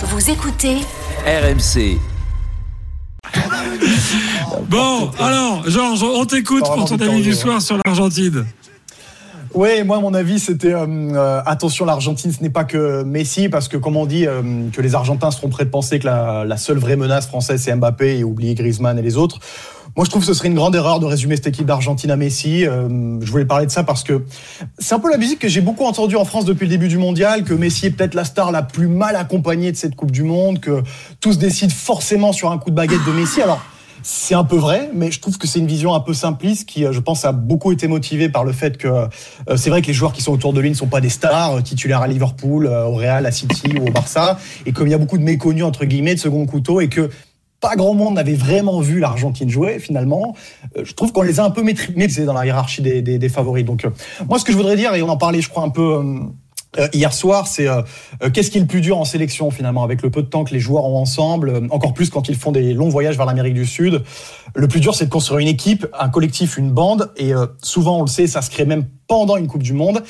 Vous écoutez RMC. Bon, alors, Georges, on t'écoute pour ton avis du soir sur l'Argentine. Oui, moi, mon avis, c'était euh, euh, attention, l'Argentine, ce n'est pas que Messi, parce que, comme on dit, euh, que les Argentins seront prêts de penser que la, la seule vraie menace française, c'est Mbappé et oublier Griezmann et les autres. Moi, je trouve que ce serait une grande erreur de résumer cette équipe d'Argentine à Messi. Euh, je voulais parler de ça parce que c'est un peu la musique que j'ai beaucoup entendue en France depuis le début du mondial, que Messi est peut-être la star la plus mal accompagnée de cette Coupe du Monde, que tout se décide forcément sur un coup de baguette de Messi. Alors, c'est un peu vrai, mais je trouve que c'est une vision un peu simpliste qui, euh, je pense, a beaucoup été motivée par le fait que euh, c'est vrai que les joueurs qui sont autour de lui ne sont pas des stars, titulaires à Liverpool, au Real, à City ou au Barça, et comme il y a beaucoup de méconnus entre guillemets de second couteau, et que pas grand monde n'avait vraiment vu l'Argentine jouer finalement. Euh, je trouve qu'on les a un peu maîtrisés dans la hiérarchie des, favoris. Donc euh, moi ce que je voudrais dire, et on en parlait je crois un peu euh, hier soir, c'est qu'est-ce qui est le plus dur en sélection finalement avec le peu de temps que les joueurs ont ensemble, encore plus quand ils font des longs voyages vers l'Amérique du Sud. Le plus dur c'est de construire une équipe, un collectif, une bande, et souvent on le sait, ça se crée même pendant une Coupe du Monde.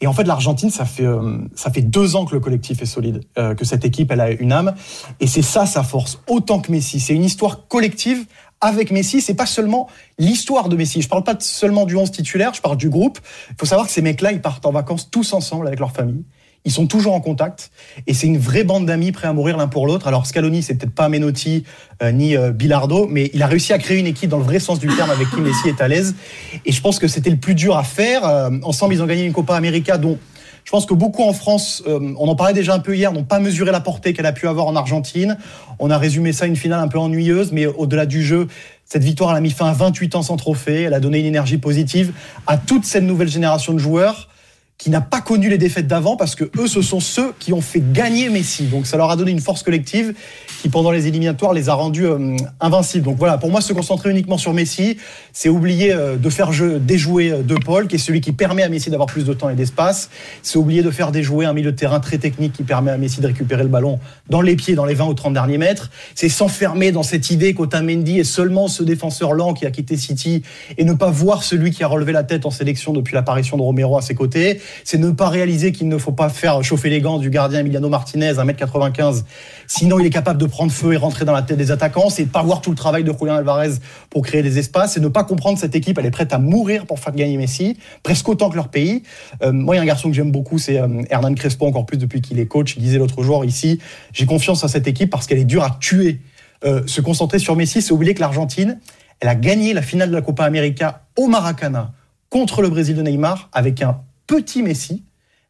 Et en fait, l'Argentine, ça fait euh, ça fait deux ans que le collectif est solide, euh, que cette équipe, elle a une âme, et c'est ça sa force, autant que Messi. C'est une histoire collective avec Messi. C'est pas seulement l'histoire de Messi. Je parle pas seulement du 11 titulaire, je parle du groupe. Il faut savoir que ces mecs-là, ils partent en vacances tous ensemble avec leur famille. Ils sont toujours en contact et c'est une vraie bande d'amis prêts à mourir l'un pour l'autre. Alors Scaloni, c'est peut-être pas Menotti euh, ni euh, Bilardo, mais il a réussi à créer une équipe dans le vrai sens du terme avec qui Messi est à l'aise. Et je pense que c'était le plus dur à faire. Euh, ensemble, ils ont gagné une Copa América dont je pense que beaucoup en France, on en parlait déjà un peu hier, n'ont pas mesuré la portée qu'elle a pu avoir en Argentine. On a résumé ça une finale un peu ennuyeuse, mais au-delà du jeu, cette victoire elle a mis fin à 28 ans sans trophée. Elle a donné une énergie positive à toute cette nouvelle génération de joueurs qui n'a pas connu les défaites d'avant parce que eux, ce sont ceux qui ont fait gagner Messi. Donc ça leur a donné une force collective qui, pendant les éliminatoires, les a rendus euh, invincibles. Donc voilà, pour moi, se concentrer uniquement sur Messi, c'est oublier euh, de faire jeu, déjouer euh, De Paul, qui est celui qui permet à Messi d'avoir plus de temps et d'espace. C'est oublier de faire déjouer un milieu de terrain très technique qui permet à Messi de récupérer le ballon dans les pieds, dans les 20 ou 30 derniers mètres. C'est s'enfermer dans cette idée qu'Otamendi est seulement ce défenseur lent qui a quitté City et ne pas voir celui qui a relevé la tête en sélection depuis l'apparition de Romero à ses côtés c'est ne pas réaliser qu'il ne faut pas faire chauffer les gants du gardien Emiliano Martinez, 1m95, sinon il est capable de prendre feu et rentrer dans la tête des attaquants, c'est pas voir tout le travail de Julian Alvarez pour créer des espaces, c'est ne pas comprendre cette équipe, elle est prête à mourir pour faire gagner Messi, presque autant que leur pays. Euh, moi, il y a un garçon que j'aime beaucoup, c'est euh, Hernan Crespo, encore plus depuis qu'il est coach, il disait l'autre jour ici, j'ai confiance en cette équipe parce qu'elle est dure à tuer. Euh, se concentrer sur Messi, c'est oublier que l'Argentine, elle a gagné la finale de la Copa América au Maracana contre le Brésil de Neymar avec un petit Messi,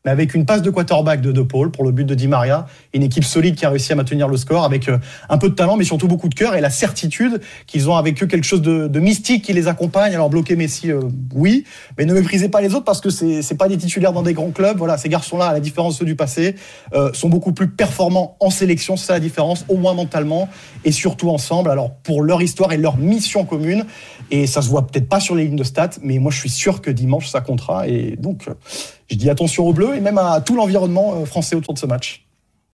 mais avec une passe de quarterback de De Paul pour le but de Di Maria, une équipe solide qui a réussi à maintenir le score avec euh, un peu de talent, mais surtout beaucoup de cœur et la certitude qu'ils ont avec eux quelque chose de, mystique qui les accompagne. Alors bloquer Messi, euh, oui, mais ne méprisez pas les autres parce que c'est c'est pas des titulaires dans des grands clubs. Voilà, ces garçons-là, à la différence de ceux du passé, euh, sont beaucoup plus performants en sélection. C'est ça la différence, au moins mentalement et surtout ensemble. Alors pour leur histoire et leur mission commune, et ça se voit peut-être pas sur les lignes de stats, mais moi je suis sûr que dimanche ça comptera et donc je dis attention aux Bleus et même à tout l'environnement euh, français autour de ce match.